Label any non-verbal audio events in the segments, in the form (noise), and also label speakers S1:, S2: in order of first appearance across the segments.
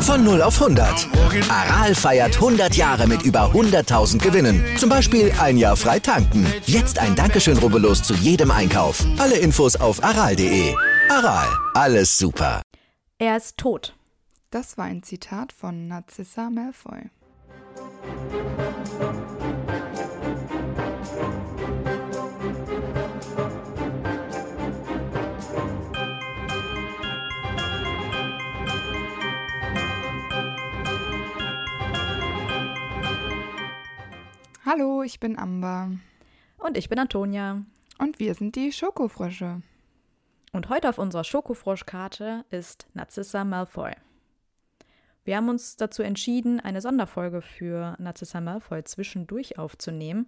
S1: Von 0 auf 100. Aral feiert 100 Jahre mit über 100.000 Gewinnen. Zum Beispiel ein Jahr frei tanken. Jetzt ein Dankeschön, rubbellos zu jedem Einkauf. Alle Infos auf aral.de. Aral, alles super.
S2: Er ist tot.
S3: Das war ein Zitat von Narcissa Malfoy. Hallo, ich bin Amber
S2: Und ich bin Antonia.
S3: und wir sind die Schokofrösche.
S2: Und heute auf unserer Schokofroschkarte ist Narcissa Malfoy. Wir haben uns dazu entschieden, eine Sonderfolge für Narcissa Malfoy zwischendurch aufzunehmen.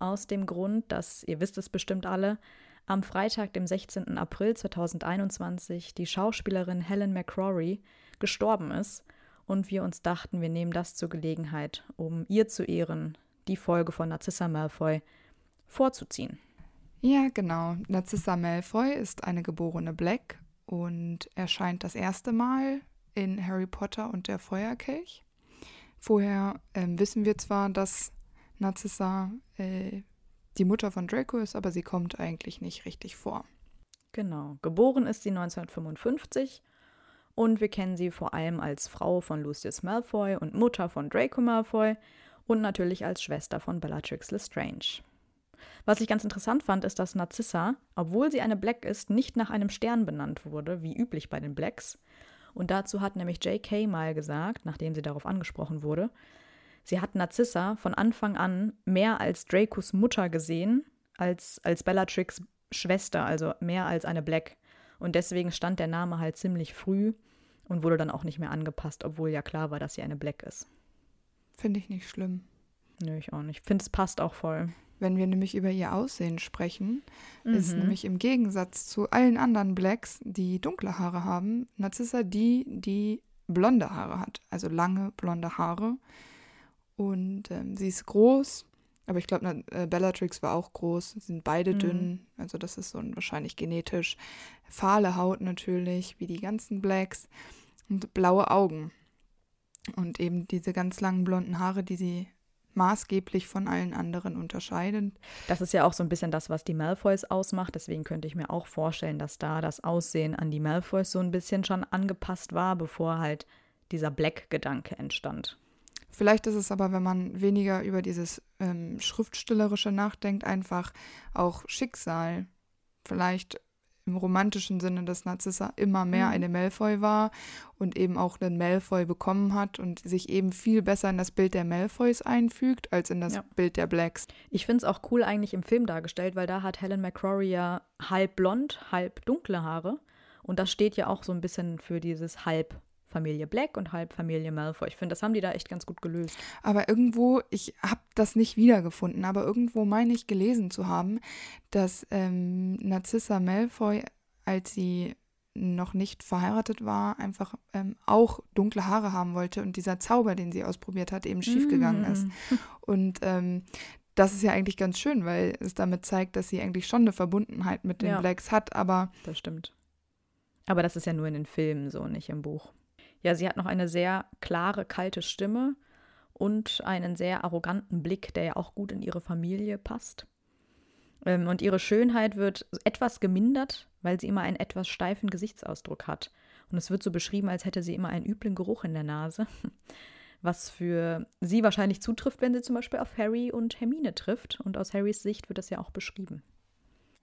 S2: Aus dem Grund, dass, ihr wisst es bestimmt alle, am Freitag, dem 16. April 2021, die Schauspielerin Helen McCrory gestorben ist. Und wir uns dachten, wir nehmen das zur Gelegenheit, um ihr zu ehren, die Folge von Narcissa Malfoy vorzuziehen.
S3: Ja, genau. Narcissa Malfoy ist eine geborene Black und erscheint das erste Mal in Harry Potter und der Feuerkelch. Vorher ähm, wissen wir zwar, dass Narcissa äh, die Mutter von Draco ist, aber sie kommt eigentlich nicht richtig vor.
S2: Genau. Geboren ist sie 1955 und wir kennen sie vor allem als Frau von Lucius Malfoy und Mutter von Draco Malfoy und natürlich als Schwester von Bellatrix Lestrange. Was ich ganz interessant fand, ist, dass Narcissa, obwohl sie eine Black ist, nicht nach einem Stern benannt wurde, wie üblich bei den Blacks. Und dazu hat nämlich J.K. mal gesagt, nachdem sie darauf angesprochen wurde, sie hat Narcissa von Anfang an mehr als Dracos Mutter gesehen, als, als Bellatrix Schwester, also mehr als eine Black. Und deswegen stand der Name halt ziemlich früh und wurde dann auch nicht mehr angepasst, obwohl ja klar war, dass sie eine Black ist.
S3: Finde ich nicht schlimm.
S2: Nö, ich auch nicht. Ich finde, es passt auch voll.
S3: Wenn wir nämlich über ihr Aussehen sprechen, ist
S2: Mhm.
S3: nämlich im Gegensatz zu allen anderen Blacks, die dunkle Haare haben, Narcissa die, die blonde Haare hat. Also lange blonde Haare. Und ähm, sie ist groß, aber ich glaube, äh, Bellatrix war auch groß. Sie sind beide
S2: Mhm.
S3: dünn. Also das ist so ein wahrscheinlich genetisch. Fahle Haut natürlich, wie die ganzen Blacks. Und blaue Augen. Und eben diese ganz langen blonden Haare, die sie maßgeblich von allen anderen unterscheiden.
S2: Das ist ja auch so ein bisschen das, was die Malfoys ausmacht. Deswegen könnte ich mir auch vorstellen, dass da das Aussehen an die Malfoys so ein bisschen schon angepasst war, bevor halt dieser Black-Gedanke entstand.
S3: Vielleicht ist es aber, wenn man weniger über dieses ähm, Schriftstellerische nachdenkt, einfach auch Schicksal. Vielleicht im romantischen Sinne, dass Narcissa immer mehr
S2: Mhm.
S3: eine Malfoy war und eben auch einen Malfoy bekommen hat und sich eben viel besser in das Bild der Malfoys einfügt, als in das
S2: Ja.
S3: Bild der Blacks.
S2: Ich finde es auch cool eigentlich im Film dargestellt, weil da hat Helen McCrory ja halb blond, halb dunkle Haare. Und das steht ja auch so ein bisschen für dieses halb Familie Black und halb Familie Malfoy. Ich finde, das haben die da echt ganz gut gelöst.
S3: Aber irgendwo, ich habe das nicht wiedergefunden, aber irgendwo meine ich gelesen zu haben, dass ähm, Narcissa Malfoy, als sie noch nicht verheiratet war, einfach ähm, auch dunkle Haare haben wollte und dieser Zauber, den sie ausprobiert hat, eben schiefgegangen ist.
S2: Mm. (laughs)
S3: Und ähm, das ist ja eigentlich ganz schön, weil es damit zeigt, dass sie eigentlich schon eine Verbundenheit mit den
S2: Ja.
S3: Blacks hat, aber
S2: Das stimmt. Aber das ist ja nur in den Filmen so, nicht im Buch. Ja, sie hat noch eine sehr klare, kalte Stimme und einen sehr arroganten Blick, der ja auch gut in ihre Familie passt. Ähm, und ihre Schönheit wird etwas gemindert, weil sie immer einen etwas steifen Gesichtsausdruck hat. Und es wird so beschrieben, als hätte sie immer einen üblen Geruch in der Nase. (laughs) Was für sie wahrscheinlich zutrifft, wenn sie zum Beispiel auf Harry und Hermine trifft. Und aus Harrys Sicht wird das ja auch beschrieben.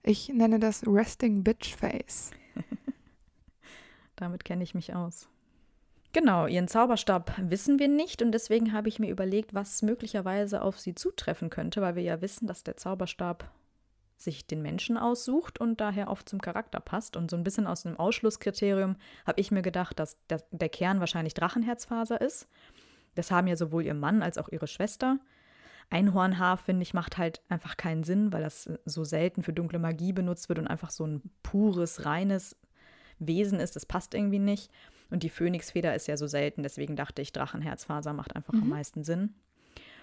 S3: ich nenne das Resting Bitch Face. (laughs)
S2: Damit kenne ich mich aus. Genau, ihren Zauberstab wissen wir nicht und deswegen habe ich mir überlegt, was möglicherweise auf sie zutreffen könnte, weil wir ja wissen, dass der Zauberstab sich den Menschen aussucht und daher oft zum Charakter passt. Und so ein bisschen aus einem Ausschlusskriterium habe ich mir gedacht, dass der, der Kern wahrscheinlich Drachenherzfaser ist. Das haben ja sowohl ihr Mann als auch ihre Schwester. Einhornhaar, finde ich, macht halt einfach keinen Sinn, weil das so selten für dunkle Magie benutzt wird und einfach so ein pures, reines Wesen ist. Das passt irgendwie nicht. Und die Phönixfeder ist ja so selten, deswegen dachte ich, Drachenherzfaser macht einfach am meisten Sinn.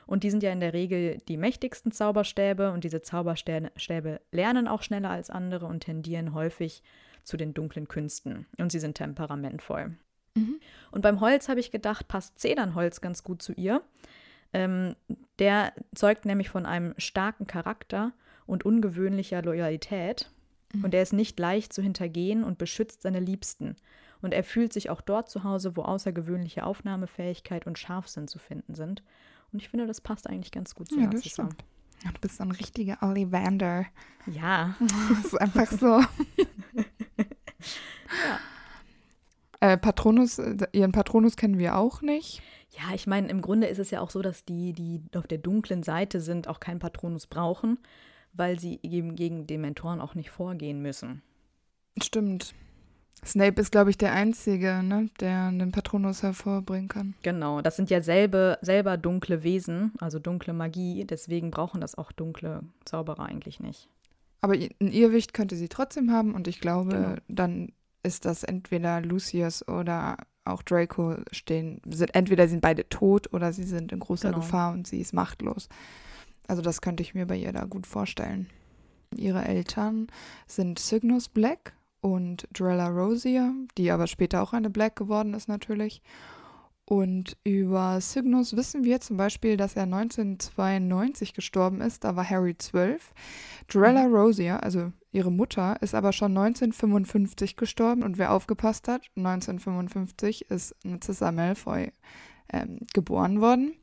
S2: Und die sind ja in der Regel die mächtigsten Zauberstäbe und diese Zauberstäbe lernen auch schneller als andere und tendieren häufig zu den dunklen Künsten. Und sie sind temperamentvoll. Mhm. Und beim Holz habe ich gedacht, passt Zedernholz ganz gut zu ihr. Ähm, der zeugt nämlich von einem starken Charakter und ungewöhnlicher Loyalität. Mhm. Und er ist nicht leicht zu hintergehen und beschützt seine Liebsten. Und er fühlt sich auch dort zu Hause, wo außergewöhnliche Aufnahmefähigkeit und Scharfsinn zu finden sind. Und ich finde, das passt eigentlich ganz gut zu
S3: ja, Narcissa. Ja, du bist so ein richtiger Ollivander.
S2: Ja. (laughs)
S3: Das ist einfach so. (laughs) ja. Äh, Patronus, äh, ihren Patronus kennen wir auch nicht.
S2: Ja, ich meine, im Grunde ist es ja auch so, dass die, die auf der dunklen Seite sind, auch keinen Patronus brauchen, weil sie eben gegen Dementoren auch nicht vorgehen müssen.
S3: Stimmt. Snape ist, glaube ich, der Einzige, ne, der einen Patronus hervorbringen kann.
S2: Genau, das sind ja selbe, selber dunkle Wesen, also dunkle Magie, deswegen brauchen das auch dunkle Zauberer eigentlich nicht.
S3: Aber ein Irrwicht könnte sie trotzdem haben und ich glaube, genau. dann ist das entweder Lucius oder auch Draco stehen, sind entweder sind beide tot oder sie sind in großer genau. Gefahr und sie ist machtlos. Also das könnte ich mir bei ihr da gut vorstellen. Ihre Eltern sind Cygnus Black und Drella Rosier, die aber später auch eine Black geworden ist natürlich. Und über Cygnus wissen wir zum Beispiel, dass er 1992 gestorben ist, da war Harry 12. Drella mhm. Rosier, also ihre Mutter, ist aber schon 1955 gestorben und wer aufgepasst hat, 1955 ist Narcissa Malfoy ähm, geboren worden,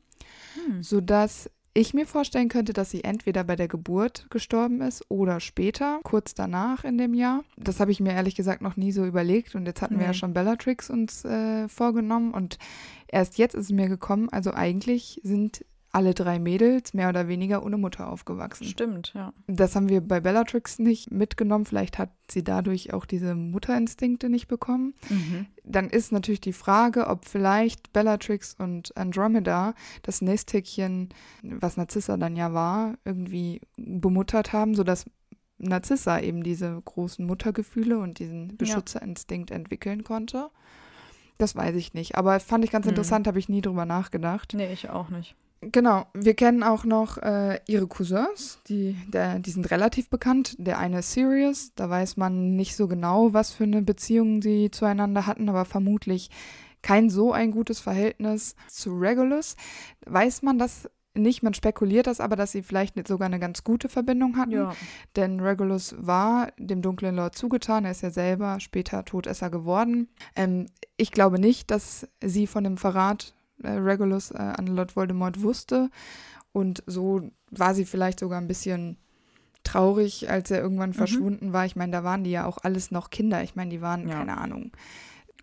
S3: hm. sodass ich mir vorstellen könnte, dass sie entweder bei der Geburt gestorben ist oder später, kurz danach in dem Jahr. Das habe ich mir ehrlich gesagt noch nie so überlegt und jetzt hatten nee. wir ja schon Bellatrix uns äh, vorgenommen und erst jetzt ist es mir gekommen, also eigentlich sind alle drei Mädels mehr oder weniger ohne Mutter aufgewachsen.
S2: Stimmt, ja.
S3: Das haben wir bei Bellatrix nicht mitgenommen. Vielleicht hat sie dadurch auch diese Mutterinstinkte nicht bekommen. Mhm. Dann ist natürlich die Frage, ob vielleicht Bellatrix und Andromeda das Nesthäkchen, was Narzissa dann ja war, irgendwie bemuttert haben, sodass Narzissa eben diese großen Muttergefühle und diesen Beschützerinstinkt ja. entwickeln konnte. Das weiß ich nicht. Aber fand ich ganz mhm. interessant, habe ich nie drüber nachgedacht.
S2: Nee, ich auch nicht.
S3: Genau, wir kennen auch noch äh, ihre Cousins, die, der, die sind relativ bekannt. Der eine ist Sirius, da weiß man nicht so genau, was für eine Beziehung sie zueinander hatten, aber vermutlich kein so ein gutes Verhältnis zu Regulus. Weiß man das nicht, man spekuliert das aber, dass sie vielleicht sogar eine ganz gute Verbindung hatten. Ja. Denn Regulus war dem dunklen Lord zugetan, er ist ja selber später Todesser geworden. Ähm, ich glaube nicht, dass sie von dem Verrat äh, Regulus äh, an Lord Voldemort wusste. Und so war sie vielleicht sogar ein bisschen traurig, als er irgendwann mhm. verschwunden war. Ich meine, da waren die ja auch alles noch Kinder. Ich meine, die waren, ja. keine Ahnung.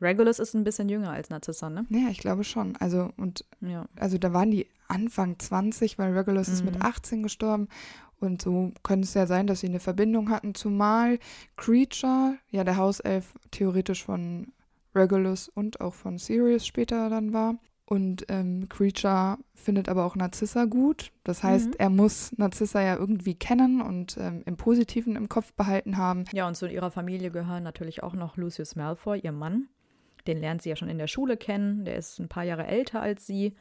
S2: Regulus ist ein bisschen jünger als Narcissa, ne?
S3: Ja, ich glaube schon. Also, und ja. also da waren die Anfang 20, weil Regulus mhm. ist mit 18 mhm. gestorben. Und so könnte es ja sein, dass sie eine Verbindung hatten, zumal Creature, ja, der Hauself theoretisch von Regulus und auch von Sirius später dann war. Und ähm, Creature findet aber auch Narzissa gut. Das heißt, mhm. er muss Narzissa ja irgendwie kennen und ähm, im Positiven im Kopf behalten haben.
S2: Ja, und zu ihrer Familie gehören natürlich auch noch Lucius Malfoy, ihr Mann. Den lernt sie ja schon in der Schule kennen. Der ist ein paar Jahre älter als sie.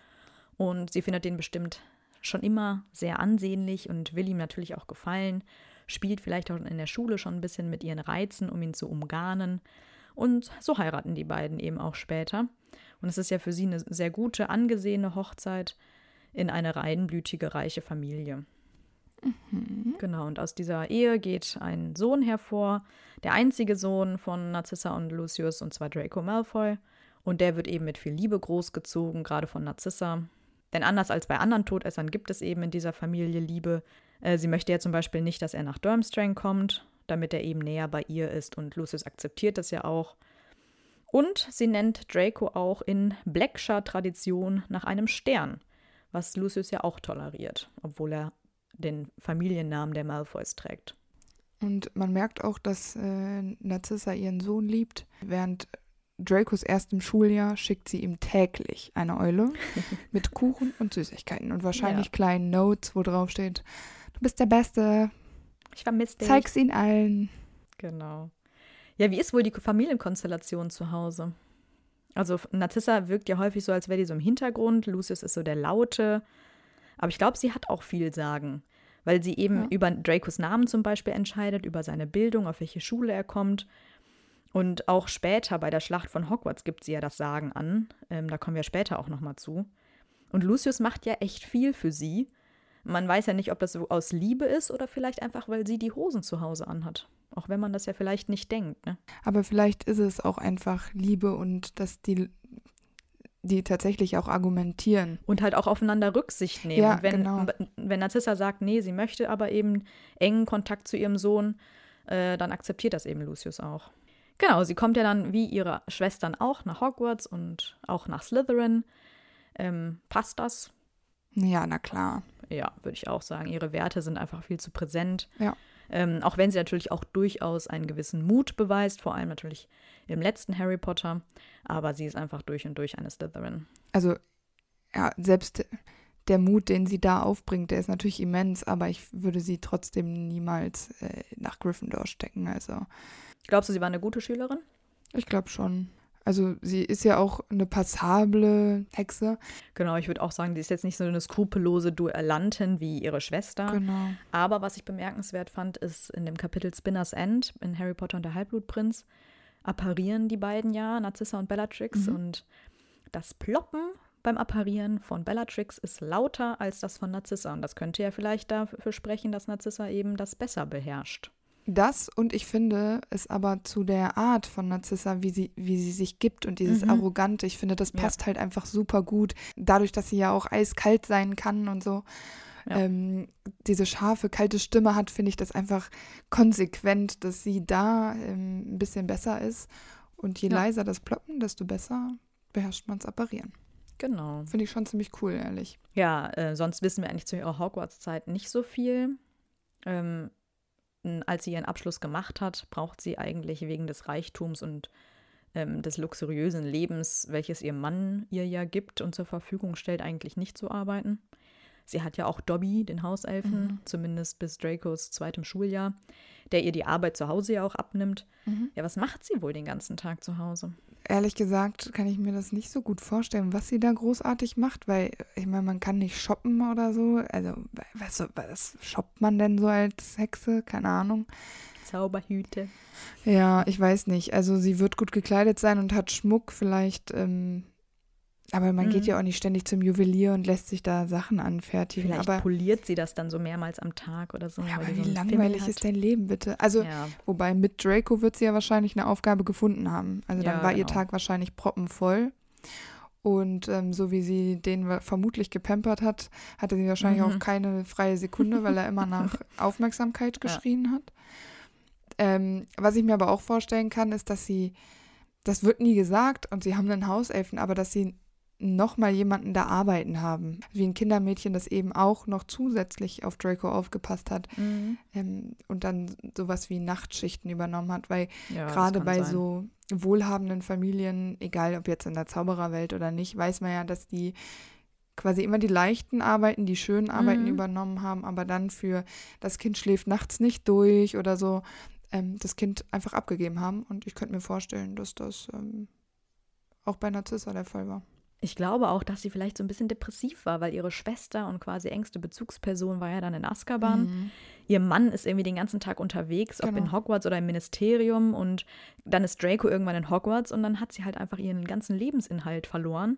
S2: Und sie findet den bestimmt schon immer sehr ansehnlich und will ihm natürlich auch gefallen. Spielt vielleicht auch in der Schule schon ein bisschen mit ihren Reizen, um ihn zu umgarnen. Und so heiraten die beiden eben auch später. Und es ist ja für sie eine sehr gute, angesehene Hochzeit in eine reinblütige, reiche Familie. Mhm. Genau, und aus dieser Ehe geht ein Sohn hervor, der einzige Sohn von Narcissa und Lucius, und zwar Draco Malfoy. Und der wird eben mit viel Liebe großgezogen, gerade von Narcissa. Denn anders als bei anderen Todessern gibt es eben in dieser Familie Liebe. Äh, sie möchte ja zum Beispiel nicht, dass er nach Durmstrang kommt, damit er eben näher bei ihr ist. Und Lucius akzeptiert das ja auch. Und sie nennt Draco auch in Blackshire-Tradition nach einem Stern, was Lucius ja auch toleriert, obwohl er den Familiennamen der Malfoys trägt.
S3: Und man merkt auch, dass äh, Narcissa ihren Sohn liebt. Während Dracos erstem Schuljahr schickt sie ihm täglich eine Eule (laughs) mit Kuchen und Süßigkeiten und wahrscheinlich ja. kleinen Notes, wo drauf steht: Du bist der Beste.
S2: Ich vermisse dich.
S3: Zeig's ihnen allen.
S2: Genau. Ja, wie ist wohl die Familienkonstellation zu Hause? Also Narzissa wirkt ja häufig so, als wäre die so im Hintergrund. Lucius ist so der Laute. Aber ich glaube, sie hat auch viel sagen, weil sie eben ja. über Dracos Namen zum Beispiel entscheidet, über seine Bildung, auf welche Schule er kommt. Und auch später bei der Schlacht von Hogwarts gibt sie ja das Sagen an. Ähm, da kommen wir später auch nochmal zu. Und Lucius macht ja echt viel für sie. Man weiß ja nicht, ob das so aus Liebe ist oder vielleicht einfach, weil sie die Hosen zu Hause anhat. Auch wenn man das ja vielleicht nicht denkt. Ne?
S3: Aber vielleicht ist es auch einfach Liebe und dass die die tatsächlich auch argumentieren.
S2: Und halt auch aufeinander Rücksicht nehmen.
S3: Ja,
S2: wenn,
S3: genau.
S2: wenn Narzissa sagt, nee, sie möchte aber eben engen Kontakt zu ihrem Sohn, äh, dann akzeptiert das eben Lucius auch. Genau, sie kommt ja dann wie ihre Schwestern auch nach Hogwarts und auch nach Slytherin. Ähm, passt das?
S3: Ja, na klar.
S2: Ja, würde ich auch sagen. Ihre Werte sind einfach viel zu präsent.
S3: Ja.
S2: Ähm, auch wenn sie natürlich auch durchaus einen gewissen Mut beweist, vor allem natürlich im letzten Harry Potter. Aber sie ist einfach durch und durch eine Slytherin.
S3: Also, ja, selbst der Mut, den sie da aufbringt, der ist natürlich immens, aber ich würde sie trotzdem niemals äh, nach Gryffindor stecken. Also.
S2: Glaubst du, sie war eine gute Schülerin?
S3: Ich glaube schon. Also sie ist ja auch eine passable Hexe.
S2: Genau, ich würde auch sagen, die ist jetzt nicht so eine skrupellose Duellantin wie ihre Schwester.
S3: Genau.
S2: Aber was ich bemerkenswert fand, ist in dem Kapitel Spinner's End in Harry Potter und der Halbblutprinz apparieren die beiden ja, Narcissa und Bellatrix. Mhm. Und das Ploppen beim Apparieren von Bellatrix ist lauter als das von Narcissa. Und das könnte ja vielleicht dafür sprechen, dass Narcissa eben das besser beherrscht.
S3: Das und ich finde es aber zu der Art von Narzissa, wie sie, wie sie sich gibt und dieses mhm. Arrogante, ich finde, das passt ja. halt einfach super gut. Dadurch, dass sie ja auch eiskalt sein kann und so. Ja. Ähm, diese scharfe, kalte Stimme hat, finde ich das einfach konsequent, dass sie da ähm, ein bisschen besser ist. Und je ja. leiser das Ploppen, desto besser beherrscht man es apparieren.
S2: Genau.
S3: Finde ich schon ziemlich cool, ehrlich.
S2: Ja, äh, sonst wissen wir eigentlich zu ihrer Hogwarts-Zeit nicht so viel. Ähm, als sie ihren Abschluss gemacht hat, braucht sie eigentlich wegen des Reichtums und ähm, des luxuriösen Lebens, welches ihr Mann ihr ja gibt und zur Verfügung stellt, eigentlich nicht zu arbeiten. Sie hat ja auch Dobby, den Hauselfen, mhm. zumindest bis Dracos zweitem Schuljahr, der ihr die Arbeit zu Hause ja auch abnimmt. Mhm. Ja, was macht sie wohl den ganzen Tag zu Hause?
S3: Ehrlich gesagt kann ich mir das nicht so gut vorstellen, was sie da großartig macht, weil ich meine, man kann nicht shoppen oder so. Also, was, was shoppt man denn so als Hexe? Keine Ahnung.
S2: Zauberhüte.
S3: Ja, ich weiß nicht. Also, sie wird gut gekleidet sein und hat Schmuck. Vielleicht ähm, aber man mhm. geht ja auch nicht ständig zum Juwelier und lässt sich da Sachen anfertigen.
S2: Vielleicht
S3: aber
S2: poliert sie das dann so mehrmals am Tag oder so.
S3: Ja, aber wie so langweilig ist dein Leben bitte? Also, ja. wobei mit Draco wird sie ja wahrscheinlich eine Aufgabe gefunden haben. Also dann ja, war genau. ihr Tag wahrscheinlich proppenvoll. Und ähm, so wie sie den vermutlich gepampert hat, hatte sie wahrscheinlich mhm. auch keine freie Sekunde, weil er immer (laughs) nach Aufmerksamkeit geschrien ja. hat. Ähm, was ich mir aber auch vorstellen kann, ist, dass sie, das wird nie gesagt und sie haben einen Hauselfen, aber dass sie nochmal jemanden da arbeiten haben. Wie ein Kindermädchen, das eben auch noch zusätzlich auf Draco aufgepasst hat mhm. ähm, und dann sowas wie Nachtschichten übernommen hat, weil ja, gerade bei sein. so wohlhabenden Familien, egal ob jetzt in der Zaubererwelt oder nicht, weiß man ja, dass die quasi immer die leichten Arbeiten, die schönen Arbeiten mhm. übernommen haben, aber dann für das Kind schläft nachts nicht durch oder so, ähm, das Kind einfach abgegeben haben. Und ich könnte mir vorstellen, dass das ähm, auch bei Narzissa der Fall war.
S2: Ich glaube auch, dass sie vielleicht so ein bisschen depressiv war, weil ihre Schwester und quasi engste Bezugsperson war ja dann in Azkaban. Mhm. Ihr Mann ist irgendwie den ganzen Tag unterwegs, genau. ob in genau. Hogwarts oder im Ministerium. Und dann ist Draco irgendwann in Hogwarts und dann hat sie halt einfach ihren ganzen Lebensinhalt verloren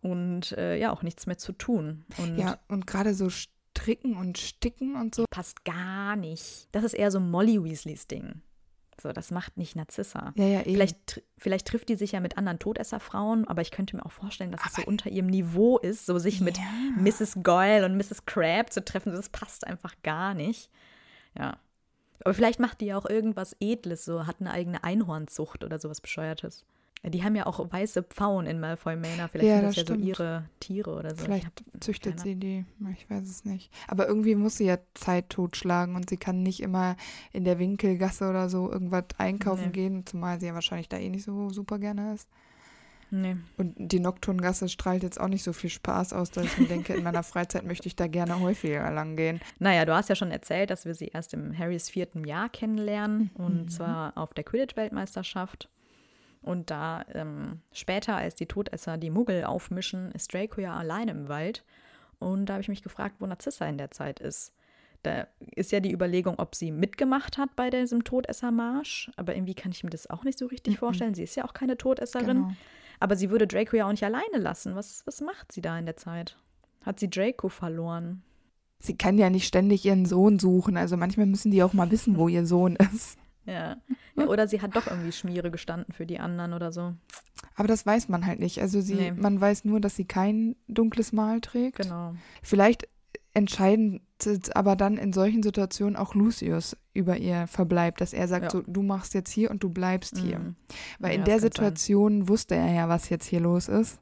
S2: und äh, ja auch nichts mehr zu tun. Und
S3: ja, und gerade so stricken und sticken und so.
S2: Passt gar nicht. Das ist eher so Molly Weasleys Ding. So, das macht nicht Narzissa.
S3: Ja, ja, eben.
S2: Vielleicht, vielleicht trifft die sich ja mit anderen Todesserfrauen, aber ich könnte mir auch vorstellen, dass aber es so unter ihrem Niveau ist, so sich ja. mit Mrs. Goyle und Mrs. Crab zu treffen. Das passt einfach gar nicht. Ja. Aber vielleicht macht die ja auch irgendwas Edles, so hat eine eigene Einhornzucht oder sowas Bescheuertes. Die haben ja auch weiße Pfauen in Malfoy Manor. Vielleicht ja, sind das, das ja so ihre Tiere oder so.
S3: Vielleicht hab, züchtet keine. sie die. Ich weiß es nicht. Aber irgendwie muss sie ja Zeit totschlagen und sie kann nicht immer in der Winkelgasse oder so irgendwas einkaufen nee. gehen, zumal sie ja wahrscheinlich da eh nicht so super gerne ist.
S2: Nee.
S3: Und die Nocturngasse strahlt jetzt auch nicht so viel Spaß aus, dass ich mir denke, in meiner Freizeit möchte ich da gerne häufiger lang gehen. (laughs)
S2: Naja, du hast ja schon erzählt, dass wir sie erst im Harrys vierten Jahr kennenlernen. Mhm. Und zwar auf der Quidditch-Weltmeisterschaft. Und da ähm, später, als die Todesser die Muggel aufmischen, ist Draco ja alleine im Wald. Und da habe ich mich gefragt, wo Narzissa in der Zeit ist. Da ist ja die Überlegung, ob sie mitgemacht hat bei diesem Todessermarsch. Aber irgendwie kann ich mir das auch nicht so richtig vorstellen. Sie ist ja auch keine Todesserin. Genau. Aber sie würde Draco ja auch nicht alleine lassen. Was, was macht sie da in der Zeit? Hat sie Draco verloren?
S3: Sie kann ja nicht ständig ihren Sohn suchen. Also manchmal müssen die auch mal wissen, wo ihr Sohn ist.
S2: Ja. ja. Oder sie hat doch irgendwie Schmiere gestanden für die anderen oder so.
S3: Aber das weiß man halt nicht. Also sie, nee. man weiß nur, dass sie kein dunkles Mal trägt.
S2: Genau.
S3: Vielleicht entscheidend aber dann in solchen Situationen auch Lucius über ihr verbleibt, dass er sagt, ja. so, du machst jetzt hier und du bleibst hier. Mhm. Weil ja, in der Situation sein. wusste er ja, was jetzt hier los ist.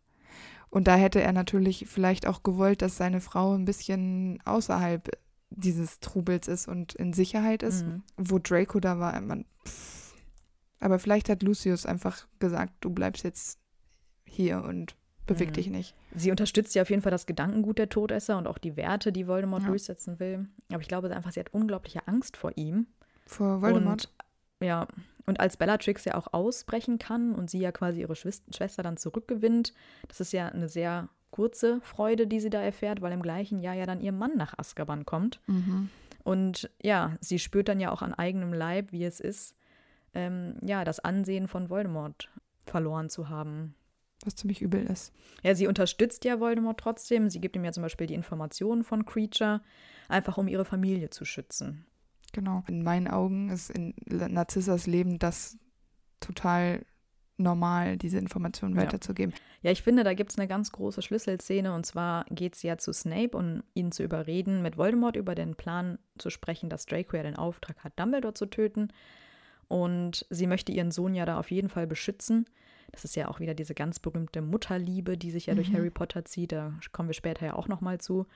S3: Und da hätte er natürlich vielleicht auch gewollt, dass seine Frau ein bisschen außerhalb dieses Trubels ist und in Sicherheit ist, mhm. wo Draco da war. Man, aber vielleicht hat Lucius einfach gesagt, du bleibst jetzt hier und beweg mhm. dich nicht.
S2: Sie unterstützt ja auf jeden Fall das Gedankengut der Todesser und auch die Werte, die Voldemort ja. durchsetzen will. Aber ich glaube einfach, sie hat unglaubliche Angst vor ihm.
S3: Vor Voldemort?
S2: Und, ja. Und als Bellatrix ja auch ausbrechen kann und sie ja quasi ihre Schwester dann zurückgewinnt, das ist ja eine sehr kurze Freude, die sie da erfährt, weil im gleichen Jahr ja dann ihr Mann nach Azkaban kommt. Mhm. Und ja, sie spürt dann ja auch an eigenem Leib, wie es ist, ähm, ja, das Ansehen von Voldemort verloren zu haben.
S3: Was ziemlich übel ist.
S2: Ja, sie unterstützt ja Voldemort trotzdem. Sie gibt ihm ja zum Beispiel die Informationen von Creature, einfach um ihre Familie zu schützen.
S3: Genau. In meinen Augen ist in Narzissas Leben das total normal, diese Informationen ja. weiterzugeben.
S2: Ja, ich finde, da gibt es eine ganz große Schlüsselszene und zwar geht sie ja zu Snape, um ihn zu überreden, mit Voldemort über den Plan zu sprechen, dass Draco ja den Auftrag hat, Dumbledore zu töten. Und sie möchte ihren Sohn ja da auf jeden Fall beschützen. Das ist ja auch wieder diese ganz berühmte Mutterliebe, die sich ja mhm. durch Harry Potter zieht. Da kommen wir später ja auch nochmal zu.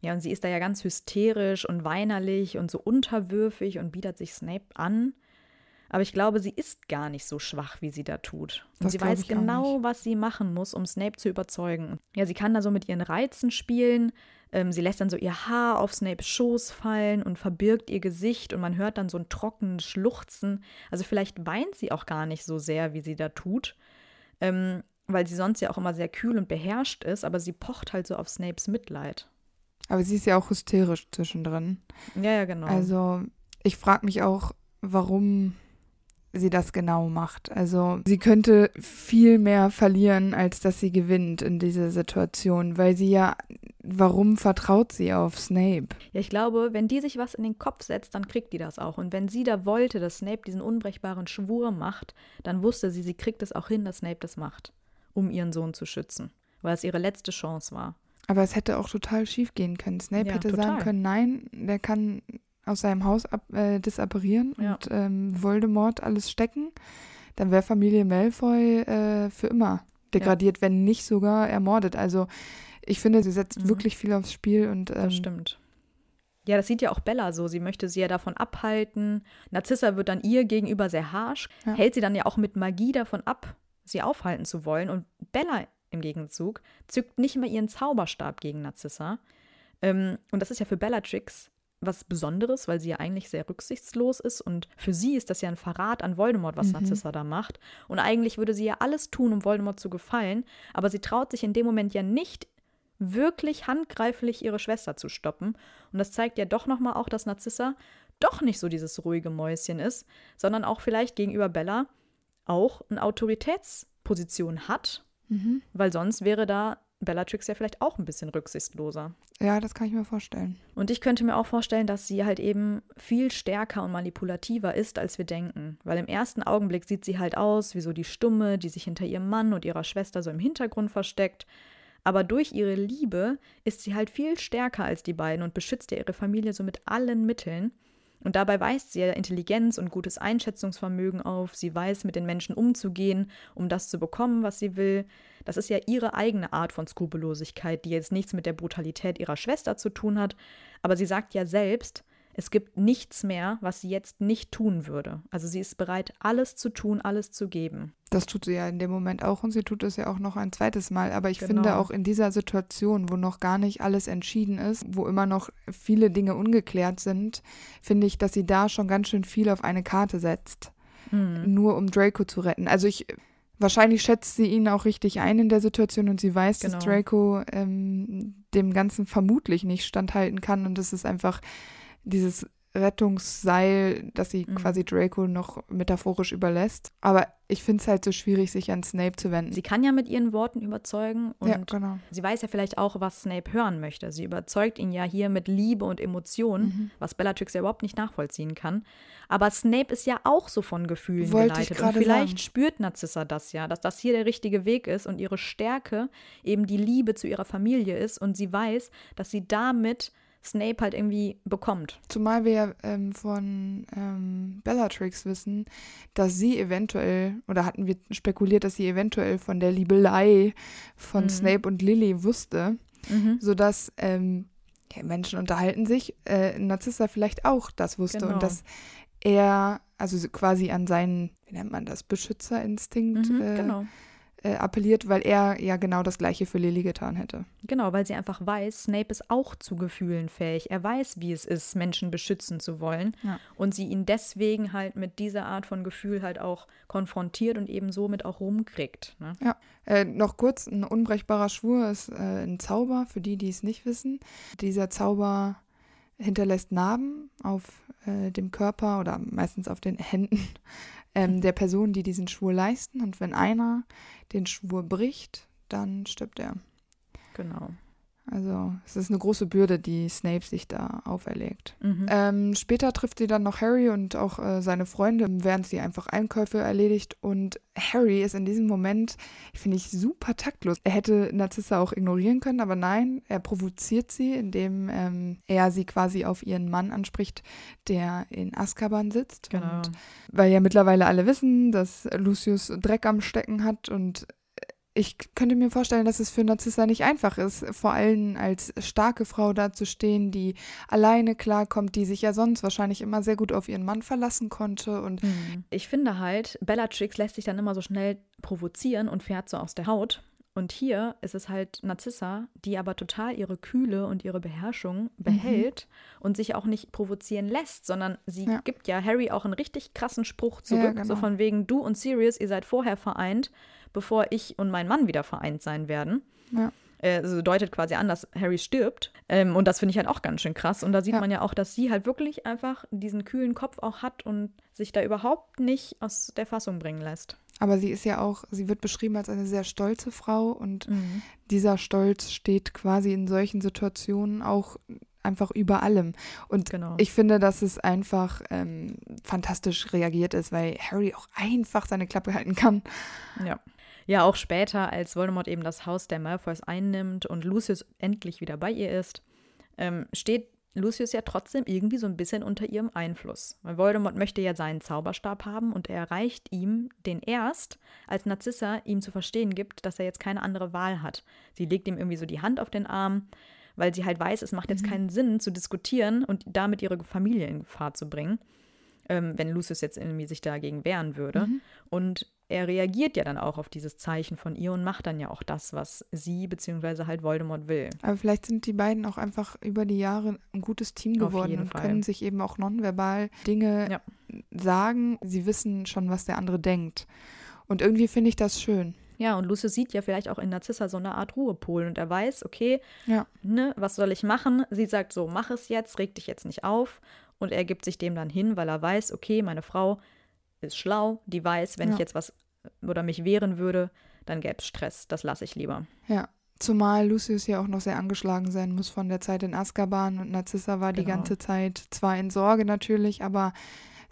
S2: Ja, und sie ist da ja ganz hysterisch und weinerlich und so unterwürfig und bietet sich Snape an. Aber ich glaube, sie ist gar nicht so schwach, wie sie da tut. Und das sie weiß genau, was sie machen muss, um Snape zu überzeugen. Ja, sie kann da so mit ihren Reizen spielen. Ähm, sie lässt dann so ihr Haar auf Snapes Schoß fallen und verbirgt ihr Gesicht und man hört dann so ein trockenes Schluchzen. Also vielleicht weint sie auch gar nicht so sehr, wie sie da tut. Ähm, weil sie sonst ja auch immer sehr kühl und beherrscht ist, aber sie pocht halt so auf Snapes Mitleid.
S3: Aber sie ist ja auch hysterisch zwischendrin.
S2: Ja, ja, genau.
S3: Also ich frage mich auch, warum sie das genau macht. Also sie könnte viel mehr verlieren, als dass sie gewinnt in dieser Situation, weil sie ja, warum vertraut sie auf Snape?
S2: Ja, ich glaube, wenn die sich was in den Kopf setzt, dann kriegt die das auch. Und wenn sie da wollte, dass Snape diesen unbrechbaren Schwur macht, dann wusste sie, sie kriegt es auch hin, dass Snape das macht, um ihren Sohn zu schützen, weil es ihre letzte Chance war.
S3: Aber es hätte auch total schief gehen können. Snape ja, hätte total. sagen können, nein, der kann aus seinem Haus ab, äh, disapparieren ja. und ähm, Voldemort alles stecken, dann wäre Familie Malfoy äh, für immer degradiert, ja. wenn nicht sogar ermordet. Also ich finde, sie setzt mhm. wirklich viel aufs Spiel und ähm,
S2: das stimmt. Ja, das sieht ja auch Bella so. Sie möchte sie ja davon abhalten. Narzissa wird dann ihr gegenüber sehr harsh, ja. hält sie dann ja auch mit Magie davon ab, sie aufhalten zu wollen. Und Bella im Gegenzug zückt nicht mehr ihren Zauberstab gegen Narzissa. Ähm, und das ist ja für Bellatrix was Besonderes, weil sie ja eigentlich sehr rücksichtslos ist und für sie ist das ja ein Verrat an Voldemort, was mhm. Narzissa da macht. Und eigentlich würde sie ja alles tun, um Voldemort zu gefallen, aber sie traut sich in dem Moment ja nicht wirklich handgreiflich ihre Schwester zu stoppen. Und das zeigt ja doch nochmal auch, dass Narzissa doch nicht so dieses ruhige Mäuschen ist, sondern auch vielleicht gegenüber Bella auch eine Autoritätsposition hat, mhm. weil sonst wäre da Bellatrix ja vielleicht auch ein bisschen rücksichtsloser.
S3: Ja, das kann ich mir vorstellen.
S2: Und ich könnte mir auch vorstellen, dass sie halt eben viel stärker und manipulativer ist, als wir denken. Weil im ersten Augenblick sieht sie halt aus wie so die Stumme, die sich hinter ihrem Mann und ihrer Schwester so im Hintergrund versteckt. Aber durch ihre Liebe ist sie halt viel stärker als die beiden und beschützt ja ihre Familie so mit allen Mitteln. Und dabei weist sie ja Intelligenz und gutes Einschätzungsvermögen auf. Sie weiß, mit den Menschen umzugehen, um das zu bekommen, was sie will. Das ist ja ihre eigene Art von Skrupellosigkeit, die jetzt nichts mit der Brutalität ihrer Schwester zu tun hat. Aber sie sagt ja selbst, es gibt nichts mehr, was sie jetzt nicht tun würde. Also sie ist bereit, alles zu tun, alles zu geben.
S3: Das tut sie ja in dem Moment auch und sie tut es ja auch noch ein zweites Mal. Aber ich genau. finde auch in dieser Situation, wo noch gar nicht alles entschieden ist, wo immer noch viele Dinge ungeklärt sind, finde ich, dass sie da schon ganz schön viel auf eine Karte setzt. Mhm. Nur um Draco zu retten. Also ich wahrscheinlich schätzt sie ihn auch richtig ein in der Situation und sie weiß,
S2: Genau.
S3: dass Draco ähm, dem Ganzen vermutlich nicht standhalten kann und es ist einfach dieses Rettungsseil, das sie
S2: Mhm.
S3: quasi Draco noch metaphorisch überlässt. Aber ich finde es halt so schwierig, sich an Snape zu wenden.
S2: Sie kann ja mit ihren Worten überzeugen und
S3: ja, genau.
S2: sie weiß ja vielleicht auch, was Snape hören möchte. Sie überzeugt ihn ja hier mit Liebe und Emotion,
S3: Mhm.
S2: was Bellatrix ja überhaupt nicht nachvollziehen kann. Aber Snape ist ja auch so von Gefühlen
S3: Wollte
S2: geleitet. Und vielleicht
S3: sagen.
S2: spürt Narzissa das ja, dass das hier der richtige Weg ist und ihre Stärke eben die Liebe zu ihrer Familie ist und sie weiß, dass sie damit Snape halt irgendwie bekommt.
S3: Zumal wir ja ähm, von ähm, Bellatrix wissen, dass sie eventuell, oder hatten wir spekuliert, dass sie eventuell von der Liebelei von
S2: Mhm.
S3: Snape und Lily wusste, sodass ähm, ja, Menschen unterhalten sich, äh, Narzissa vielleicht auch das wusste
S2: Genau.
S3: und dass er, also so quasi an seinen, wie nennt man das, Beschützerinstinkt
S2: Mhm,
S3: äh,
S2: genau.
S3: Äh, appelliert, weil er ja genau das gleiche für Lily getan hätte.
S2: Genau, weil sie einfach weiß, Snape ist auch zu Gefühlen fähig. Er weiß, wie es ist, Menschen beschützen zu wollen.
S3: Ja.
S2: Und sie ihn deswegen halt mit dieser Art von Gefühl halt auch konfrontiert und eben somit auch rumkriegt. Ne?
S3: Ja, äh, noch kurz, ein unbrechbarer Schwur ist äh, ein Zauber, für die, die es nicht wissen. Dieser Zauber hinterlässt Narben auf äh, dem Körper oder meistens auf den Händen ähm, der Personen, die diesen Schwur leisten. Und wenn einer den Schwur bricht, dann stirbt er.
S2: Genau.
S3: Also es ist eine große Bürde, die Snape sich da auferlegt.
S2: Mhm.
S3: Ähm, später trifft sie dann noch Harry und auch äh, seine Freunde, während sie einfach Einkäufe erledigt. Und Harry ist in diesem Moment, finde ich, super taktlos. Er hätte Narzissa auch ignorieren können, aber nein, er provoziert sie, indem ähm, er sie quasi auf ihren Mann anspricht, der in Azkaban sitzt.
S2: Genau.
S3: Und weil ja mittlerweile alle wissen, dass Lucius Dreck am Stecken hat und ich könnte mir vorstellen, dass es für Narzissa nicht einfach ist, vor allem als starke Frau dazustehen, die alleine klarkommt, die sich ja sonst wahrscheinlich immer sehr gut auf ihren Mann verlassen konnte und
S2: Mhm. Ich finde halt, Bellatrix lässt sich dann immer so schnell provozieren und fährt so aus der Haut. Und hier ist es halt Narzissa, die aber total ihre Kühle und ihre Beherrschung behält und sich auch nicht provozieren lässt, sondern sie
S3: Ja.
S2: gibt ja Harry auch einen richtig krassen Spruch zurück,
S3: genau.
S2: so von wegen du und Sirius, ihr seid vorher vereint, bevor ich und mein Mann wieder vereint sein werden.
S3: Ja.
S2: Also deutet quasi an, dass Harry stirbt. Ähm, und das finde ich halt auch ganz schön krass. Und da sieht
S3: Ja.
S2: man ja auch, dass sie halt wirklich einfach diesen kühlen Kopf auch hat und sich da überhaupt nicht aus der Fassung bringen lässt.
S3: aber sie ist ja auch, sie wird beschrieben als eine sehr stolze Frau und
S2: Mhm.
S3: dieser Stolz steht quasi in solchen Situationen auch einfach über allem. Und
S2: Genau.
S3: ich finde, dass es einfach ähm, fantastisch reagiert ist, weil Harry auch einfach seine Klappe halten kann.
S2: Ja. Ja, auch später, als Voldemort eben das Haus der Malfoys einnimmt und Lucius endlich wieder bei ihr ist, ähm, steht Lucius ja trotzdem irgendwie so ein bisschen unter ihrem Einfluss. Weil Voldemort möchte ja seinen Zauberstab haben und er erreicht ihm den erst, als Narzissa ihm zu verstehen gibt, dass er jetzt keine andere Wahl hat. Sie legt ihm irgendwie so die Hand auf den Arm, weil sie halt weiß, es macht jetzt keinen Sinn zu diskutieren und damit ihre Familie in Gefahr zu bringen, ähm, wenn Lucius jetzt irgendwie sich dagegen wehren würde. Und er reagiert ja dann auch auf dieses Zeichen von ihr und macht dann ja auch das, was sie bzw. halt Voldemort will.
S3: Aber vielleicht sind die beiden auch einfach über die Jahre ein gutes Team geworden und
S2: Fall.
S3: können sich eben auch nonverbal Dinge
S2: Ja.
S3: sagen. Sie wissen schon, was der andere denkt. Und irgendwie finde ich das schön.
S2: Ja, und Lucius sieht ja vielleicht auch in Narzissa so eine Art Ruhepol und er weiß, okay,
S3: Ja.
S2: ne, was soll ich machen? Sie sagt so, mach es jetzt, reg dich jetzt nicht auf. Und er gibt sich dem dann hin, weil er weiß, okay, meine Frau ist schlau, die weiß, wenn
S3: Ja.
S2: ich jetzt was oder mich wehren würde, dann gäbe es Stress. Das lasse ich lieber.
S3: Ja. Zumal Lucius ja auch noch sehr angeschlagen sein muss von der Zeit in Azkaban und Narzissa war die
S2: Genau.
S3: ganze Zeit zwar in Sorge natürlich, aber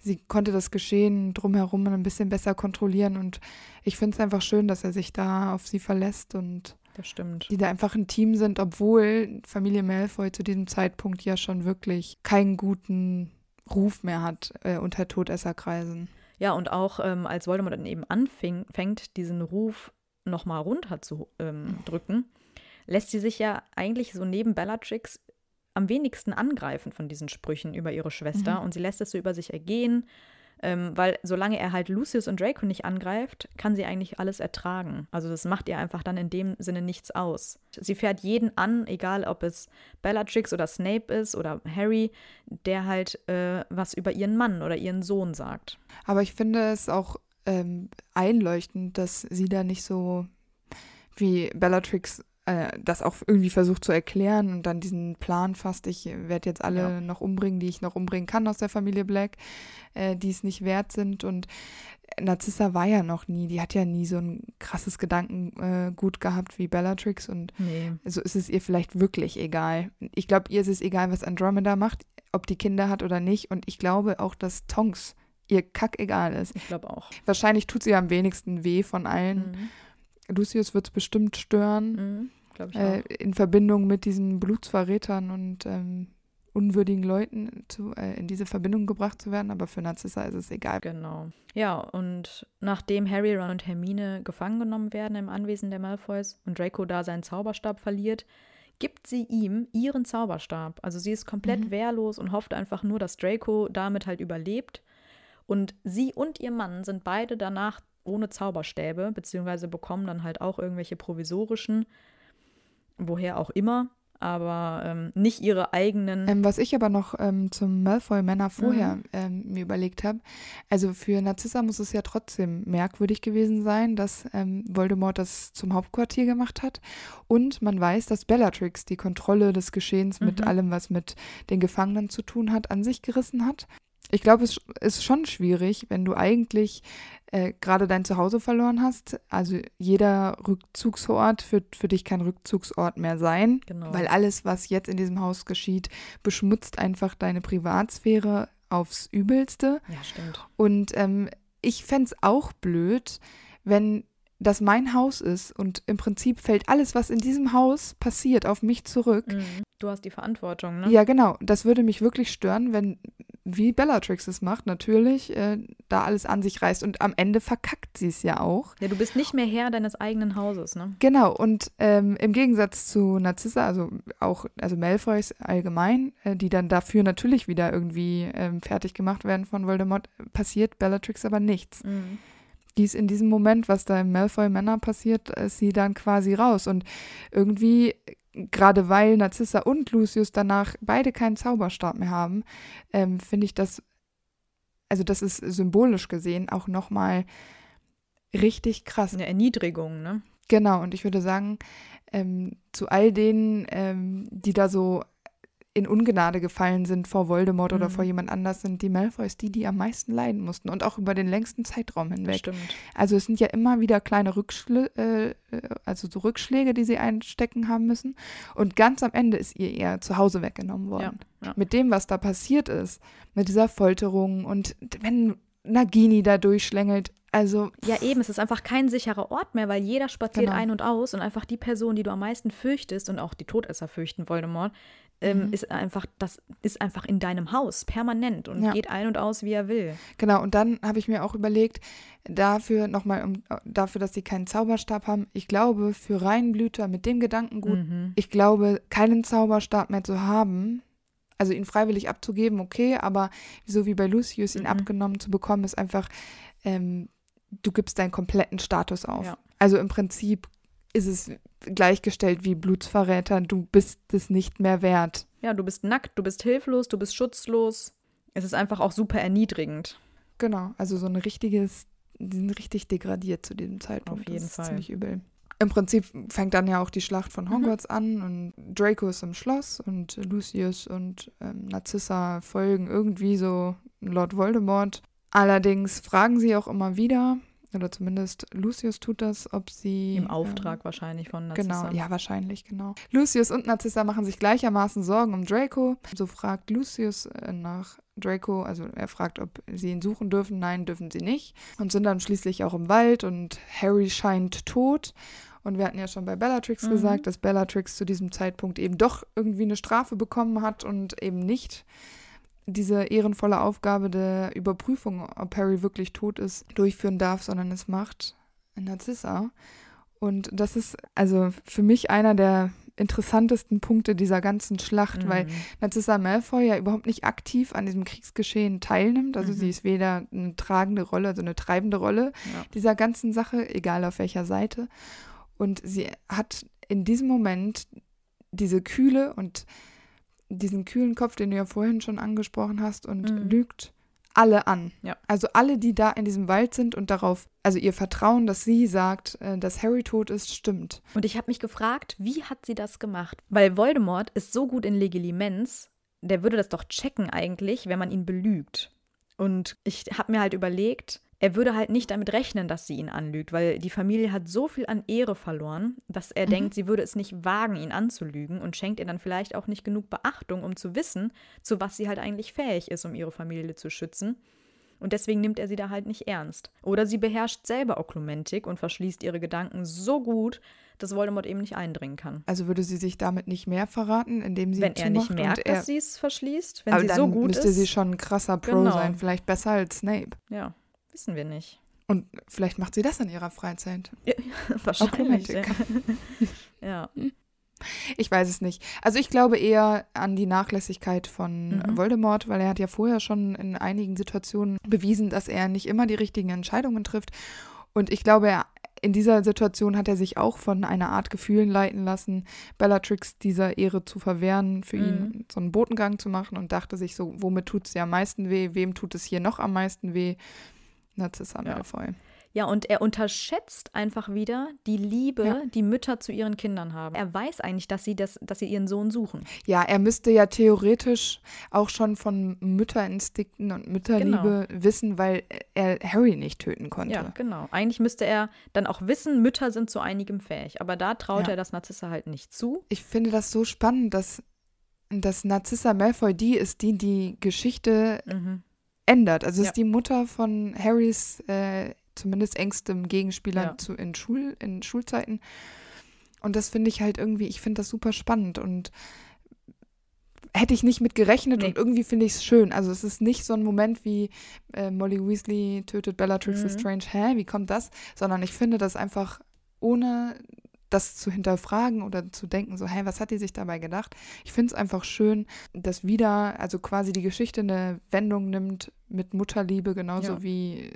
S3: sie konnte das Geschehen drumherum ein bisschen besser kontrollieren und ich finde es einfach schön, dass er sich da auf sie verlässt und
S2: Das stimmt.
S3: die da einfach ein Team sind, obwohl Familie Malfoy zu diesem Zeitpunkt ja schon wirklich keinen guten Ruf mehr hat äh, unter Todesserkreisen.
S2: Ja, und auch ähm, als Voldemort dann eben anfängt, diesen Ruf nochmal runter zu ähm, drücken, lässt sie sich ja eigentlich so neben Bellatrix am wenigsten angreifen von diesen Sprüchen über ihre Schwester
S3: Mhm.
S2: und sie lässt es so über sich ergehen, ähm, weil solange er halt Lucius und Draco nicht angreift, kann sie eigentlich alles ertragen. Also das macht ihr einfach dann in dem Sinne nichts aus. Sie fährt jeden an, egal ob es Bellatrix oder Snape ist oder Harry, der halt äh, was über ihren Mann oder ihren Sohn sagt.
S3: Aber ich finde es auch ähm, einleuchtend, dass sie da nicht so wie Bellatrix äh, das auch irgendwie versucht zu erklären und dann diesen Plan fasst, ich werde jetzt alle
S2: Ja.
S3: noch umbringen, die ich noch umbringen kann aus der Familie Black, äh, die es nicht wert sind. Und Narzissa war ja noch nie, die hat ja nie so ein krasses Gedankengut äh, gut gehabt wie Bellatrix und
S2: Nee.
S3: so ist es ihr vielleicht wirklich egal. Ich glaube, ihr ist es egal, was Andromeda macht, ob die Kinder hat oder nicht. Und ich glaube auch, dass Tonks ihr Kack egal ist.
S2: Ich glaube auch.
S3: Wahrscheinlich tut sie am wenigsten weh von allen.
S2: Mhm.
S3: Lucius wird es bestimmt stören,
S2: Mhm. Glaube ich
S3: äh, in Verbindung mit diesen Blutsverrätern und ähm, unwürdigen Leuten zu, äh, in diese Verbindung gebracht zu werden. Aber für Narzissa ist es egal.
S2: Genau. Ja, und nachdem Harry, Ron und Hermine gefangen genommen werden im Anwesen der Malfoys und Draco da seinen Zauberstab verliert, gibt sie ihm ihren Zauberstab. Also sie ist komplett
S3: Mhm.
S2: wehrlos und hofft einfach nur, dass Draco damit halt überlebt. Und sie und ihr Mann sind beide danach ohne Zauberstäbe, beziehungsweise bekommen dann halt auch irgendwelche provisorischen, woher auch immer, aber ähm, nicht ihre eigenen.
S3: Ähm, was ich aber noch ähm, zum Malfoy-Männer vorher
S2: Mhm.
S3: mir überlegt habe, also für Narzissa muss es ja trotzdem merkwürdig gewesen sein, dass ähm, Voldemort das zum Hauptquartier gemacht hat. Und man weiß, dass Bellatrix die Kontrolle des Geschehens mit
S2: Mhm.
S3: allem, was mit den Gefangenen zu tun hat, an sich gerissen hat. Ich glaube, es ist schon schwierig, wenn du eigentlich äh, gerade dein Zuhause verloren hast. Also jeder Rückzugsort wird für dich kein Rückzugsort mehr sein,
S2: Genau.
S3: weil alles, was jetzt in diesem Haus geschieht, beschmutzt einfach deine Privatsphäre aufs Übelste.
S2: ja, stimmt.
S3: Und ähm, ich fände es auch blöd, wenn das mein Haus ist und im Prinzip fällt alles, was in diesem Haus passiert, auf mich zurück.
S2: Mhm. Du hast die Verantwortung, ne?
S3: Ja, genau. Das würde mich wirklich stören, wenn, wie Bellatrix es macht, natürlich, äh, da alles an sich reißt. Und am Ende verkackt sie es ja auch.
S2: Ja, du bist nicht mehr Herr deines eigenen Hauses, ne?
S3: Genau, und ähm, im Gegensatz zu Narzissa, also auch, also Malfoys allgemein, äh, die dann dafür natürlich wieder irgendwie ähm, fertig gemacht werden von Voldemort, passiert Bellatrix aber nichts.
S2: Mhm.
S3: Die ist in diesem Moment, was da im Malfoy-Männer passiert, ist sie dann quasi raus. Und irgendwie, gerade weil Narzissa und Lucius danach beide keinen Zauberstab mehr haben, ähm, finde ich das, also das ist symbolisch gesehen auch nochmal richtig krass.
S2: Eine Erniedrigung, ne?
S3: Genau, und ich würde sagen, ähm, zu all denen, ähm, die da so in Ungnade gefallen sind vor Voldemort oder
S2: Mhm.
S3: vor jemand anders, sind die Malfoys die, die am meisten leiden mussten und auch über den längsten Zeitraum hinweg.
S2: Stimmt.
S3: Also es sind ja immer wieder kleine Rückschlä äh, äh, also so Rückschläge, die sie einstecken haben müssen. Und ganz am Ende ist ihr ihr Zuhause weggenommen worden.
S2: Ja, ja.
S3: Mit dem, was da passiert ist, mit dieser Folterung und wenn Nagini da durchschlängelt, also
S2: Ja, eben, es ist einfach kein sicherer Ort mehr, weil jeder spaziert
S3: Genau.
S2: ein und aus und einfach die Person, die du am meisten fürchtest und auch die Todesser fürchten Voldemort, ähm,
S3: Mhm.
S2: ist einfach, das ist einfach in deinem Haus, permanent und
S3: Ja.
S2: geht ein und aus, wie er will.
S3: Genau, und dann habe ich mir auch überlegt, dafür nochmal, um, dafür, dass sie keinen Zauberstab haben, ich glaube, für Reinblüter mit dem Gedankengut,
S2: Mhm.
S3: ich glaube, keinen Zauberstab mehr zu haben, also ihn freiwillig abzugeben, okay, aber so wie bei Lucius ihn
S2: Mhm.
S3: abgenommen zu bekommen, ist einfach, ähm, du gibst deinen kompletten Status auf.
S2: Ja.
S3: Also im Prinzip ist es gleichgestellt wie Blutsverräter, du bist es nicht mehr wert.
S2: Ja, du bist nackt, du bist hilflos, du bist schutzlos. Es ist einfach auch super erniedrigend.
S3: Genau, also so ein richtiges, die sind richtig degradiert zu diesem Zeitpunkt.
S2: Auf jeden
S3: das ist
S2: Fall.
S3: ziemlich übel. Im Prinzip fängt dann ja auch die Schlacht von Hogwarts an und Draco ist im Schloss und Lucius und ähm, Narcissa folgen irgendwie so Lord Voldemort. Allerdings fragen sie auch immer wieder, oder zumindest Lucius tut das, ob sie.
S2: Im Auftrag wahrscheinlich von Narcissa.
S3: Genau, ja, wahrscheinlich, genau. Lucius und Narcissa machen sich gleichermaßen Sorgen um Draco. So fragt Lucius äh, nach Draco, also er fragt, ob sie ihn suchen dürfen. Nein, dürfen sie nicht. Und sind dann schließlich auch im Wald und Harry scheint tot. Und wir hatten ja schon bei Bellatrix
S2: Mhm.
S3: gesagt, dass Bellatrix zu diesem Zeitpunkt eben doch irgendwie eine Strafe bekommen hat und eben nicht diese ehrenvolle Aufgabe der Überprüfung, ob Harry wirklich tot ist, durchführen darf, sondern es macht Narcissa. Und das ist also für mich einer der interessantesten Punkte dieser ganzen Schlacht, weil
S2: Mhm.
S3: Narcissa Malfoy ja überhaupt nicht aktiv an diesem Kriegsgeschehen teilnimmt. Also
S2: Mhm.
S3: sie ist weder eine tragende Rolle, also eine treibende Rolle
S2: Ja.
S3: dieser ganzen Sache, egal auf welcher Seite. Und sie hat in diesem Moment diese Kühle und diesen kühlen Kopf, den du ja vorhin schon angesprochen hast, und
S2: Mhm.
S3: lügt alle an.
S2: Ja.
S3: Also alle, die da in diesem Wald sind und darauf, also ihr Vertrauen, dass sie sagt, äh, dass Harry tot ist, stimmt.
S2: Und ich habe mich gefragt, wie hat sie das gemacht? Weil Voldemort ist so gut in Legilimens, der würde das doch checken eigentlich, wenn man ihn belügt. Und ich habe mir halt überlegt, er würde halt nicht damit rechnen, dass sie ihn anlügt, weil die Familie hat so viel an Ehre verloren, dass er
S3: Mhm.
S2: denkt, sie würde es nicht wagen, ihn anzulügen und schenkt ihr dann vielleicht auch nicht genug Beachtung, um zu wissen, zu was sie halt eigentlich fähig ist, um ihre Familie zu schützen. Und deswegen nimmt er sie da halt nicht ernst. Oder sie beherrscht selber Oklumentik und verschließt ihre Gedanken so gut, dass Voldemort eben nicht eindringen kann.
S3: Also würde sie sich damit nicht mehr verraten, indem sie
S2: Wenn er nicht merkt,
S3: er,
S2: dass sie es verschließt, wenn
S3: aber
S2: sie
S3: dann
S2: so gut
S3: müsste
S2: ist.
S3: sie schon ein krasser Pro
S2: Genau.
S3: sein, vielleicht besser als Snape.
S2: ja, wissen wir nicht.
S3: Und vielleicht macht sie das in ihrer Freizeit. (laughs)
S2: Wahrscheinlich. Ja. (laughs) Ja.
S3: Ich weiß es nicht. Also ich glaube eher an die Nachlässigkeit von
S2: Mhm.
S3: Voldemort, weil er hat ja vorher schon in einigen Situationen bewiesen, dass er nicht immer die richtigen Entscheidungen trifft. Und ich glaube, er, in dieser Situation hat er sich auch von einer Art Gefühlen leiten lassen, Bellatrix dieser Ehre zu verwehren, für
S2: Mhm.
S3: ihn so einen Botengang zu machen und dachte sich so, womit tut es dir am meisten weh? Wem tut es hier noch am meisten weh? Narcissa
S2: Ja.
S3: Malfoy.
S2: Ja, und er unterschätzt einfach wieder die Liebe,
S3: Ja.
S2: die Mütter zu ihren Kindern haben. Er weiß eigentlich, dass sie, das, dass sie ihren Sohn suchen.
S3: Ja, er müsste ja theoretisch auch schon von Mütterinstinkten und Mütterliebe wissen, weil er Harry nicht töten konnte.
S2: Ja, genau. Eigentlich müsste er dann auch wissen, Mütter sind zu einigem fähig. Aber da traut
S3: Ja.
S2: er das Narzissa halt nicht zu.
S3: Ich finde das so spannend, dass, dass Narcissa Malfoy die ist, die die Geschichte
S2: Mhm.
S3: Ändert. Also es
S2: Ja.
S3: ist die Mutter von Harrys äh, zumindest engstem Gegenspieler
S2: Ja.
S3: zu, in, Schul, in Schulzeiten. Und das finde ich halt irgendwie, ich finde das super spannend und hätte ich nicht mit gerechnet
S2: Nee.
S3: und irgendwie finde ich es schön. Also es ist nicht so ein Moment wie äh, Molly Weasley tötet Bellatrix
S2: Mhm.
S3: Lestrange, hä, wie kommt das? Sondern ich finde das einfach ohne das zu hinterfragen oder zu denken, so, hey, was hat die sich dabei gedacht? Ich finde es einfach schön, dass wieder, also quasi die Geschichte eine Wendung nimmt mit Mutterliebe, genauso
S2: Ja.
S3: wie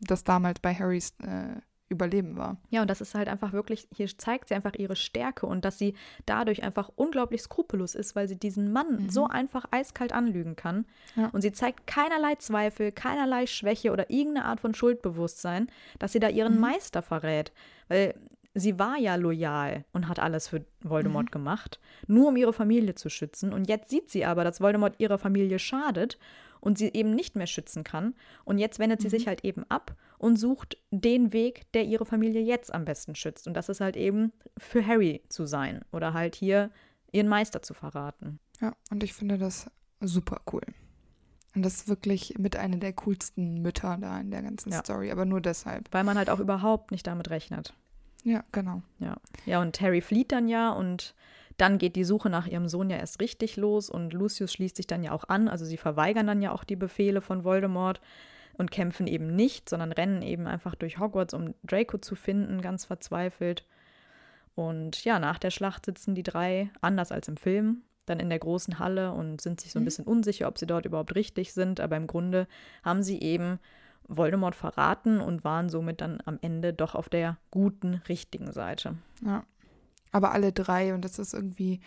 S3: das damals bei Harrys äh, Überleben war.
S2: Ja, und das ist halt einfach wirklich, hier zeigt sie einfach ihre Stärke und dass sie dadurch einfach unglaublich skrupellos ist, weil sie diesen Mann
S3: Mhm.
S2: so einfach eiskalt anlügen kann.
S3: Ja.
S2: Und sie zeigt keinerlei Zweifel, keinerlei Schwäche oder irgendeine Art von Schuldbewusstsein, dass sie da ihren
S3: Mhm.
S2: Meister verrät. Weil sie war ja loyal und hat alles für Voldemort
S3: Mhm.
S2: gemacht, nur um ihre Familie zu schützen. Und jetzt sieht sie aber, dass Voldemort ihrer Familie schadet und sie eben nicht mehr schützen kann. Und jetzt wendet sie
S3: Mhm.
S2: sich halt eben ab und sucht den Weg, der ihre Familie jetzt am besten schützt. Und das ist halt eben für Harry zu sein oder halt hier ihren Meister zu verraten.
S3: Ja, und ich finde das super cool. Und das ist wirklich mit einer der coolsten Mütter da in der ganzen
S2: Ja.
S3: Story, aber nur deshalb.
S2: Weil man halt auch überhaupt nicht damit rechnet.
S3: Ja, genau.
S2: Ja. Ja, und Harry flieht dann ja und dann geht die Suche nach ihrem Sohn ja erst richtig los und Lucius schließt sich dann ja auch an. Also sie verweigern dann ja auch die Befehle von Voldemort und kämpfen eben nicht, sondern rennen eben einfach durch Hogwarts, um Draco zu finden, ganz verzweifelt. Und ja, nach der Schlacht sitzen die drei, anders als im Film, dann in der großen Halle und sind sich so ein
S3: Mhm.
S2: bisschen unsicher, ob sie dort überhaupt richtig sind. Aber im Grunde haben sie eben Voldemort verraten und waren somit dann am Ende doch auf der guten, richtigen Seite.
S3: Ja. Aber alle drei, und das ist irgendwie.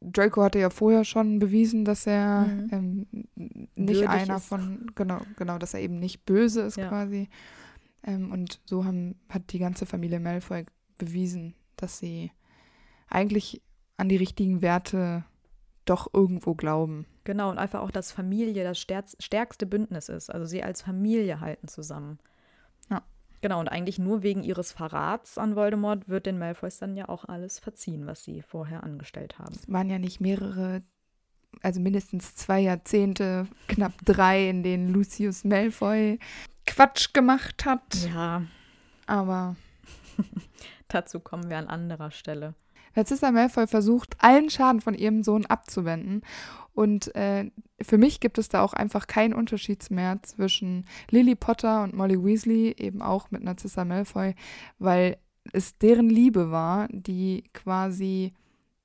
S3: Draco hatte ja vorher schon bewiesen, dass er
S2: Mhm.
S3: ähm, nicht
S2: Würdig
S3: einer
S2: ist.
S3: von, genau, genau, dass er eben nicht böse ist
S2: Ja.
S3: quasi. Ähm, und so haben, hat die ganze Familie Malfoy bewiesen, dass sie eigentlich an die richtigen Werte doch irgendwo glauben.
S2: Genau, und einfach auch, dass Familie das stärkste Bündnis ist. Also sie als Familie halten zusammen.
S3: Ja.
S2: Genau, und eigentlich nur wegen ihres Verrats an Voldemort wird den Malfoys dann ja auch alles verziehen, was sie vorher angestellt haben.
S3: Es waren ja nicht mehrere, also mindestens zwei Jahrzehnte, knapp drei, in denen Lucius Malfoy Quatsch gemacht hat.
S2: Ja,
S3: Aber (laughs)
S2: dazu kommen wir an anderer Stelle.
S3: Narcissa Malfoy versucht, allen Schaden von ihrem Sohn abzuwenden. Und äh, für mich gibt es da auch einfach keinen Unterschied mehr zwischen Lily Potter und Molly Weasley, eben auch mit Narcissa Malfoy, weil es deren Liebe war, die quasi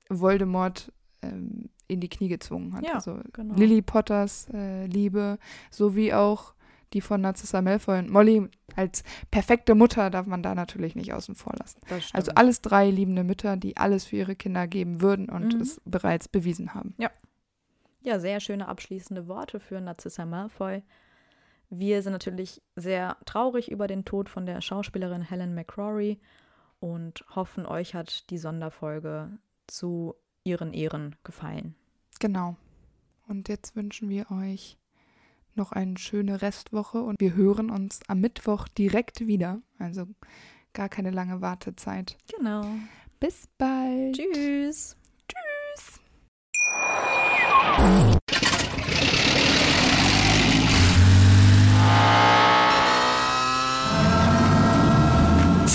S3: Voldemort ähm, in die Knie gezwungen hat.
S2: Ja,
S3: also
S2: genau.
S3: Lily Potters äh, Liebe, sowie auch die von Narcissa Malfoy und Molly als perfekte Mutter darf man da natürlich nicht außen vor lassen. Also alles drei liebende Mütter, die alles für ihre Kinder geben würden und
S2: Mhm.
S3: es bereits bewiesen haben.
S2: ja, sehr schöne abschließende Worte für Narcissa Malfoy. Wir sind natürlich sehr traurig über den Tod von der Schauspielerin Helen McCrory und hoffen, euch hat die Sonderfolge zu ihren Ehren gefallen.
S3: Genau. Und jetzt wünschen wir euch noch eine schöne Restwoche und wir hören uns am Mittwoch direkt wieder. Also gar keine lange Wartezeit.
S2: Genau.
S3: Bis bald.
S2: Tschüss.
S3: Tschüss.